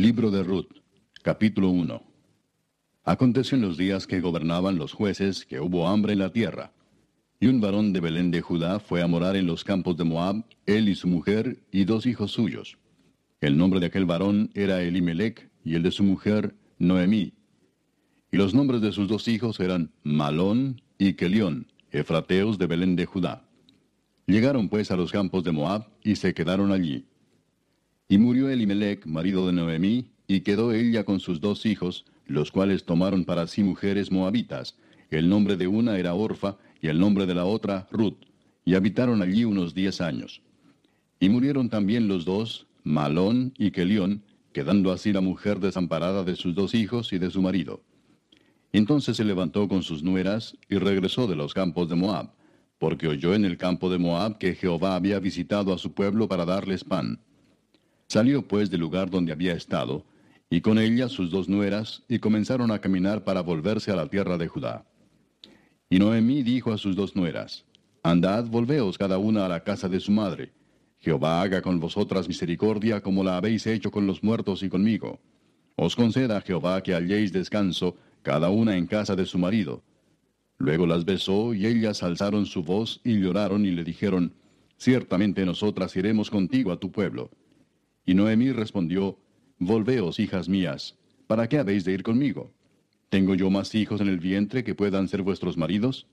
Libro de Ruth, capítulo 1. Aconteció en los días que gobernaban los jueces que hubo hambre en la tierra. Y un varón de Belén de Judá fue a morar en los campos de Moab, él y su mujer y dos hijos suyos. El nombre de aquel varón era Elimelech y el de su mujer Noemí. Y los nombres de sus dos hijos eran Malón y Kelión, efrateos de Belén de Judá. Llegaron pues a los campos de Moab y se quedaron allí. Y murió Elimelech, marido de Noemí, y quedó ella con sus dos hijos, los cuales tomaron para sí mujeres moabitas. El nombre de una era Orfa, y el nombre de la otra Ruth, y habitaron allí unos diez años. Y murieron también los dos, Malón y Kelión, quedando así la mujer desamparada de sus dos hijos y de su marido. Entonces se levantó con sus nueras y regresó de los campos de Moab, porque oyó en el campo de Moab que Jehová había visitado a su pueblo para darles pan. Salió pues del lugar donde había estado, y con ella sus dos nueras, y comenzaron a caminar para volverse a la tierra de Judá. Y Noemí dijo a sus dos nueras, Andad, volveos cada una a la casa de su madre. Jehová haga con vosotras misericordia como la habéis hecho con los muertos y conmigo. Os conceda Jehová que halléis descanso, cada una en casa de su marido. Luego las besó, y ellas alzaron su voz y lloraron y le dijeron, Ciertamente nosotras iremos contigo a tu pueblo. Y Noemí respondió, Volveos, hijas mías, ¿para qué habéis de ir conmigo? ¿Tengo yo más hijos en el vientre que puedan ser vuestros maridos?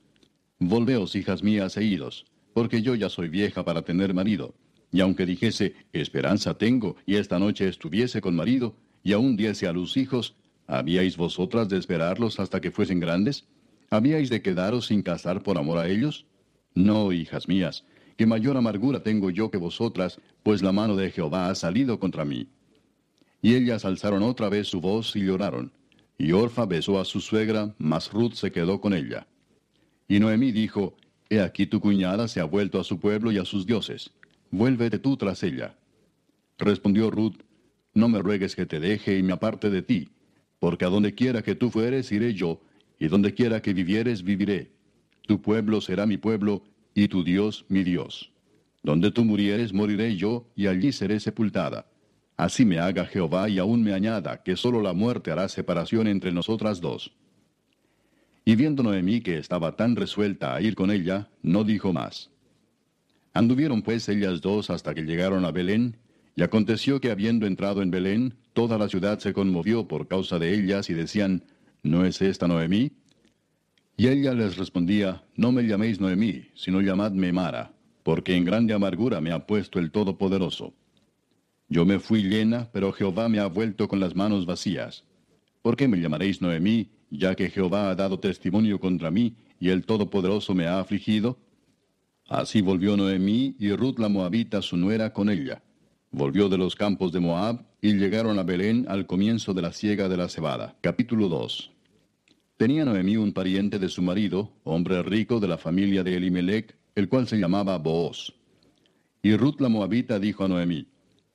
Volveos, hijas mías, e idos, porque yo ya soy vieja para tener marido. Y aunque dijese, esperanza tengo, y esta noche estuviese con marido, y aún diese a luz hijos, ¿habíais vosotras de esperarlos hasta que fuesen grandes? ¿Habíais de quedaros sin casar por amor a ellos? No, hijas mías, que mayor amargura tengo yo que vosotras, pues la mano de Jehová ha salido contra mí. Y ellas alzaron otra vez su voz y lloraron. Y Orfa besó a su suegra, mas Ruth se quedó con ella. Y Noemí dijo, He aquí tu cuñada se ha vuelto a su pueblo y a sus dioses. Vuélvete tú tras ella. Respondió Ruth, No me ruegues que te deje y me aparte de ti, porque a donde quiera que tú fueres iré yo, y donde quiera que vivieres viviré. Tu pueblo será mi pueblo, y tu Dios mi Dios. Donde tú murieres moriré yo, y allí seré sepultada. Así me haga Jehová y aún me añada, que sólo la muerte hará separación entre nosotras dos. Y viendo Noemí que estaba tan resuelta a ir con ella, no dijo más. Anduvieron pues ellas dos hasta que llegaron a Belén, y aconteció que habiendo entrado en Belén, toda la ciudad se conmovió por causa de ellas y decían, ¿no es esta Noemí? Y ella les respondía, No me llaméis Noemí, sino llamadme Mara, porque en grande amargura me ha puesto el Todopoderoso. Yo me fui llena, pero Jehová me ha vuelto con las manos vacías. ¿Por qué me llamaréis Noemí, ya que Jehová ha dado testimonio contra mí, y el Todopoderoso me ha afligido? Así volvió Noemí y Ruth la Moabita su nuera con ella. Volvió de los campos de Moab, y llegaron a Belén al comienzo de la siega de la cebada. Capítulo 2 Tenía Noemí un pariente de su marido, hombre rico de la familia de Elimelech, el cual se llamaba Booz. Y Ruth la Moabita dijo a Noemí,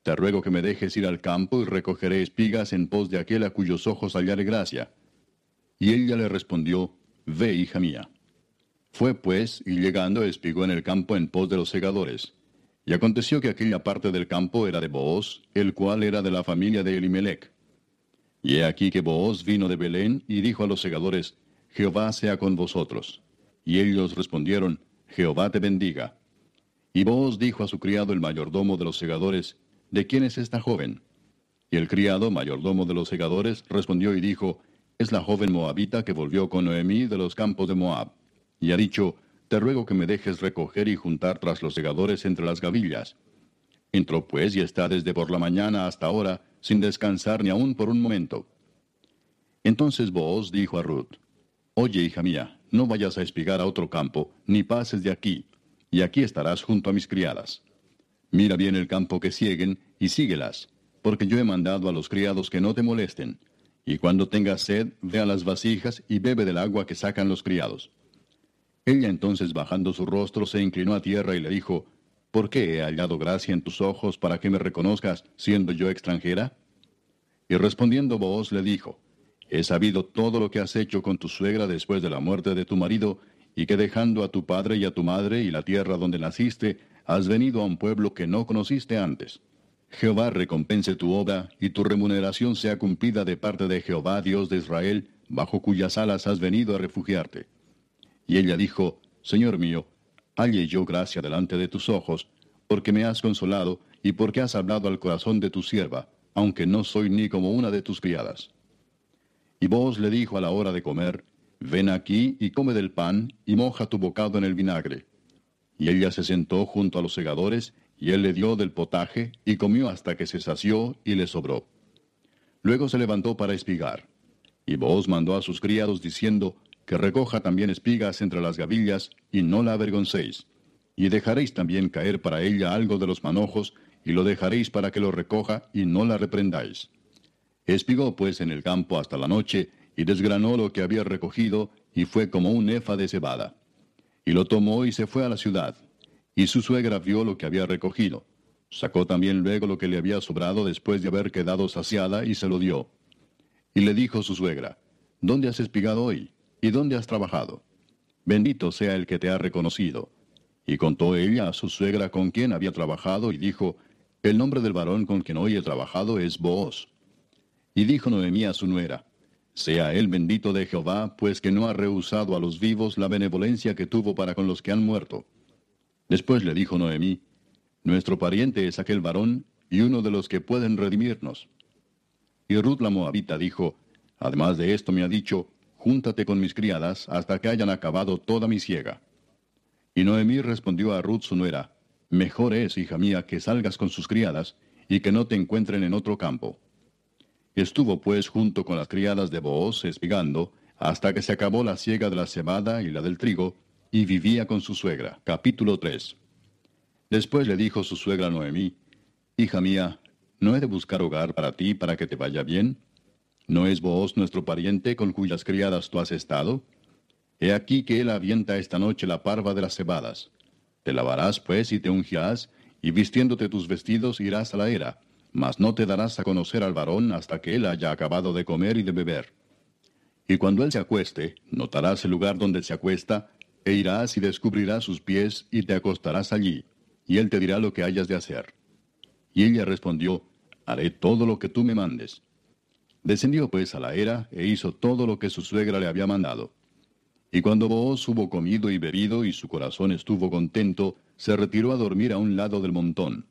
Te ruego que me dejes ir al campo y recogeré espigas en pos de aquel a cuyos ojos hallare gracia. Y ella le respondió, Ve, hija mía. Fue pues, y llegando espigó en el campo en pos de los segadores. Y aconteció que aquella parte del campo era de Booz, el cual era de la familia de Elimelech. Y he aquí que Booz vino de Belén y dijo a los segadores, Jehová sea con vosotros. Y ellos respondieron, Jehová te bendiga. Y Booz dijo a su criado el mayordomo de los segadores, ¿de quién es esta joven? Y el criado, mayordomo de los segadores, respondió y dijo, es la joven moabita que volvió con Noemí de los campos de Moab. Y ha dicho, te ruego que me dejes recoger y juntar tras los segadores entre las gavillas. Entró pues y está desde por la mañana hasta ahora, sin descansar ni aun por un momento. Entonces Booz dijo a Ruth, Oye, hija mía, no vayas a espigar a otro campo, ni pases de aquí, y aquí estarás junto a mis criadas. Mira bien el campo que sieguen, y síguelas, porque yo he mandado a los criados que no te molesten. Y cuando tengas sed, ve a las vasijas y bebe del agua que sacan los criados. Ella entonces bajando su rostro se inclinó a tierra y le dijo, ¿Por qué he hallado gracia en tus ojos para que me reconozcas, siendo yo extranjera? Y respondiendo Booz le dijo, He sabido todo lo que has hecho con tu suegra después de la muerte de tu marido, y que dejando a tu padre y a tu madre y la tierra donde naciste, has venido a un pueblo que no conociste antes. Jehová recompense tu obra, y tu remuneración sea cumplida de parte de Jehová, Dios de Israel, bajo cuyas alas has venido a refugiarte. Y ella dijo, Señor mío, halle yo gracia delante de tus ojos, porque me has consolado, y porque has hablado al corazón de tu sierva, aunque no soy ni como una de tus criadas. Y vos le dijo a la hora de comer, Ven aquí y come del pan, y moja tu bocado en el vinagre. Y ella se sentó junto a los segadores, y él le dio del potaje, y comió hasta que se sació y le sobró. Luego se levantó para espigar. Y Booz mandó a sus criados diciendo, que recoja también espigas entre las gavillas, y no la avergoncéis. Y dejaréis también caer para ella algo de los manojos, y lo dejaréis para que lo recoja, y no la reprendáis. Espigó pues en el campo hasta la noche, y desgranó lo que había recogido, y fue como un efa de cebada. Y lo tomó y se fue a la ciudad, y su suegra vio lo que había recogido. Sacó también luego lo que le había sobrado después de haber quedado saciada y se lo dio. Y le dijo su suegra, ¿Dónde has espigado hoy? ¿Y dónde has trabajado? Bendito sea el que te ha reconocido. Y contó ella a su suegra con quien había trabajado y dijo, El nombre del varón con quien hoy he trabajado es Booz. Y dijo Noemí a su nuera, Sea él bendito de Jehová, pues que no ha rehusado a los vivos la benevolencia que tuvo para con los que han muerto. Después le dijo Noemí, Nuestro pariente es aquel varón y uno de los que pueden redimirnos. Y Ruth la Moabita dijo, Además de esto me ha dicho, Júntate con mis criadas hasta que hayan acabado toda mi siega. Y Noemí respondió a Ruth su nuera, Mejor es, hija mía, que salgas con sus criadas y que no te encuentren en otro campo. Estuvo pues junto con las criadas de Booz espigando, hasta que se acabó la siega de la cebada y la del trigo, y vivía con su suegra. Capítulo 3. Después le dijo su suegra Noemí, Hija mía, ¿no he de buscar hogar para ti para que te vaya bien? ¿No es vos nuestro pariente con cuyas criadas tú has estado? He aquí que él avienta esta noche la parva de las cebadas. Te lavarás pues y te ungirás, y vistiéndote tus vestidos irás a la era, mas no te darás a conocer al varón hasta que él haya acabado de comer y de beber. Y cuando él se acueste, notarás el lugar donde se acuesta, e irás y descubrirás sus pies y te acostarás allí, y él te dirá lo que hayas de hacer. Y ella respondió, Haré todo lo que tú me mandes. Descendió pues a la era e hizo todo lo que su suegra le había mandado. Y cuando Booz hubo comido y bebido y su corazón estuvo contento, se retiró a dormir a un lado del montón.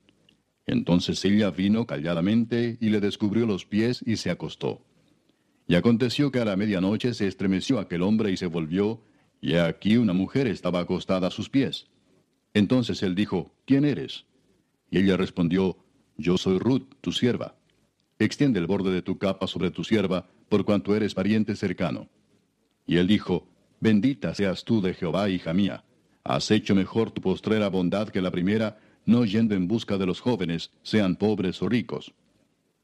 Entonces ella vino calladamente y le descubrió los pies y se acostó. Y aconteció que a la medianoche se estremeció aquel hombre y se volvió, y aquí una mujer estaba acostada a sus pies. Entonces él dijo, ¿quién eres? Y ella respondió, Yo soy Ruth, tu sierva. Extiende el borde de tu capa sobre tu sierva, por cuanto eres pariente cercano. Y él dijo, Bendita seas tú de Jehová, hija mía. Has hecho mejor tu postrera bondad que la primera, no yendo en busca de los jóvenes, sean pobres o ricos.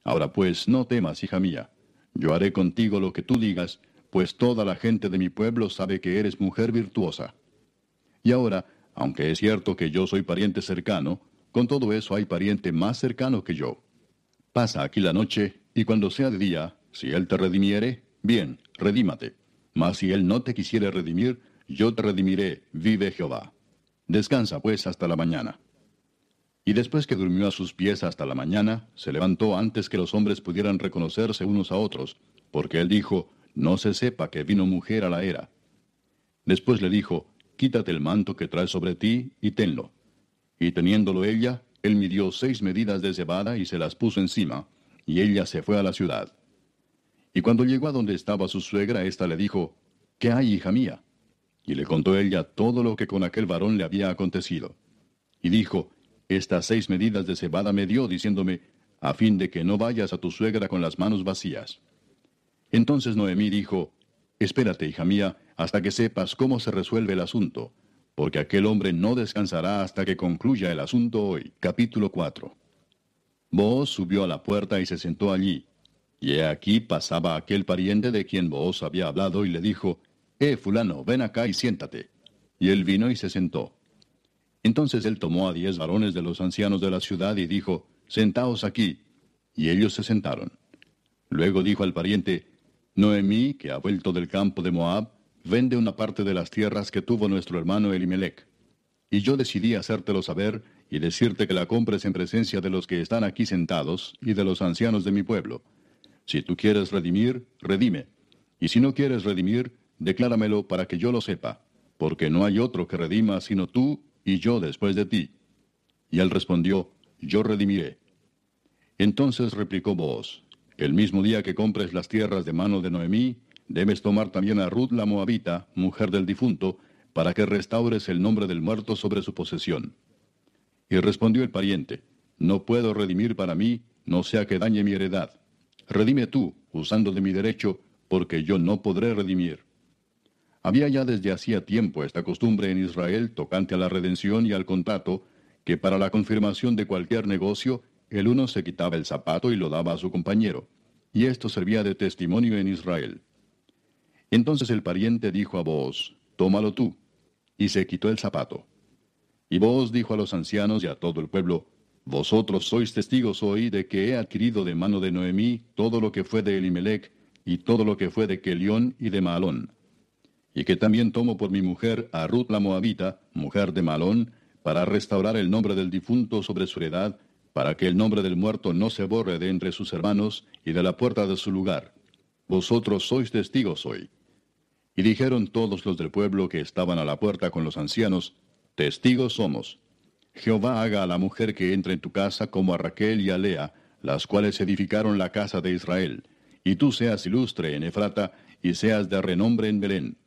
Ahora pues, no temas, hija mía. Yo haré contigo lo que tú digas, pues toda la gente de mi pueblo sabe que eres mujer virtuosa. Y ahora, aunque es cierto que yo soy pariente cercano, con todo eso hay pariente más cercano que yo. Pasa aquí la noche, y cuando sea de día, si él te redimiere, bien, redímate. Mas si él no te quisiere redimir, yo te redimiré, vive Jehová. Descansa pues hasta la mañana. Y después que durmió a sus pies hasta la mañana, se levantó antes que los hombres pudieran reconocerse unos a otros, porque él dijo, no se sepa que vino mujer a la era. Después le dijo, quítate el manto que traes sobre ti y tenlo. Y teniéndolo ella, él midió seis medidas de cebada y se las puso encima, y ella se fue a la ciudad. Y cuando llegó a donde estaba su suegra, ésta le dijo, ¿Qué hay, hija mía? Y le contó ella todo lo que con aquel varón le había acontecido. Y dijo, Estas seis medidas de cebada me dio, diciéndome, a fin de que no vayas a tu suegra con las manos vacías. Entonces Noemí dijo, Espérate, hija mía, hasta que sepas cómo se resuelve el asunto, porque aquel hombre no descansará hasta que concluya el asunto hoy. Capítulo 4. Booz subió a la puerta y se sentó allí. Y he aquí pasaba aquel pariente de quien Booz había hablado y le dijo, Eh, fulano, ven acá y siéntate. Y él vino y se sentó. Entonces él tomó a diez varones de los ancianos de la ciudad y dijo, Sentaos aquí. Y ellos se sentaron. Luego dijo al pariente, Noemí, que ha vuelto del campo de Moab, vende una parte de las tierras que tuvo nuestro hermano Elimelech. Y yo decidí hacértelo saber, y decirte que la compres en presencia de los que están aquí sentados y de los ancianos de mi pueblo. Si tú quieres redimir, redime. Y si no quieres redimir, decláramelo para que yo lo sepa, porque no hay otro que redima sino tú y yo después de ti. Y él respondió, Yo redimiré. Entonces replicó Booz, El mismo día que compres las tierras de mano de Noemí, debes tomar también a Ruth la Moabita, mujer del difunto, para que restaures el nombre del muerto sobre su posesión. Y respondió el pariente, No puedo redimir para mí, no sea que dañe mi heredad. Redime tú, usando de mi derecho, porque yo no podré redimir. Había ya desde hacía tiempo esta costumbre en Israel tocante a la redención y al contrato, que para la confirmación de cualquier negocio, el uno se quitaba el zapato y lo daba a su compañero, y esto servía de testimonio en Israel. Entonces el pariente dijo a Booz, Tómalo tú, y se quitó el zapato. Y Booz dijo a los ancianos y a todo el pueblo, Vosotros sois testigos hoy de que he adquirido de mano de Noemí todo lo que fue de Elimelech, y todo lo que fue de Kelión y de Malón. Y que también tomo por mi mujer a Ruth la Moabita, mujer de Malón, para restaurar el nombre del difunto sobre su heredad, para que el nombre del muerto no se borre de entre sus hermanos y de la puerta de su lugar. Vosotros sois testigos hoy. Y dijeron todos los del pueblo que estaban a la puerta con los ancianos, Testigos somos. Jehová haga a la mujer que entre en tu casa como a Raquel y a Lea, las cuales edificaron la casa de Israel y tú seas ilustre en Efrata, y seas de renombre en Belén.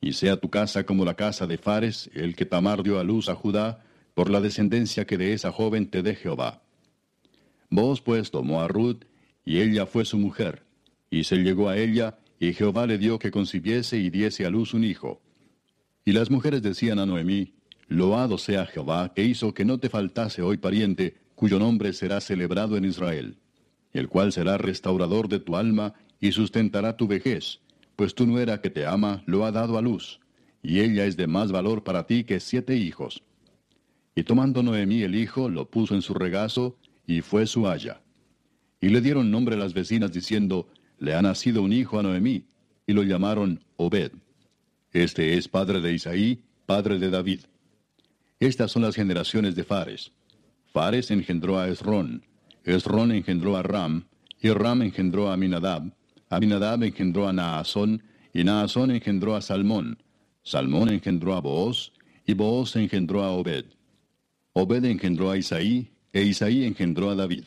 Y sea tu casa como la casa de Fares, el que Tamar dio a luz a Judá, por la descendencia que de esa joven te dé Jehová. Vos pues tomó a Ruth, y ella fue su mujer, y se llegó a ella, y Jehová le dio que concibiese y diese a luz un hijo. Y las mujeres decían a Noemí, Loado sea Jehová, que hizo que no te faltase hoy pariente, cuyo nombre será celebrado en Israel el cual será restaurador de tu alma y sustentará tu vejez, pues tu nuera que te ama lo ha dado a luz, y ella es de más valor para ti que siete hijos. Y tomando Noemí el hijo, lo puso en su regazo, y fue su haya. Y le dieron nombre a las vecinas diciendo, le ha nacido un hijo a Noemí, y lo llamaron Obed. Este es padre de Isaí, padre de David. Estas son las generaciones de Fares. Fares engendró a Esrón, Esrón engendró a Ram, y Ram engendró a Aminadab, Aminadab engendró a Naasón, y Naasón engendró a Salmón, Salmón engendró a Booz, y Booz engendró a Obed. Obed engendró a Isaí, e Isaí engendró a David.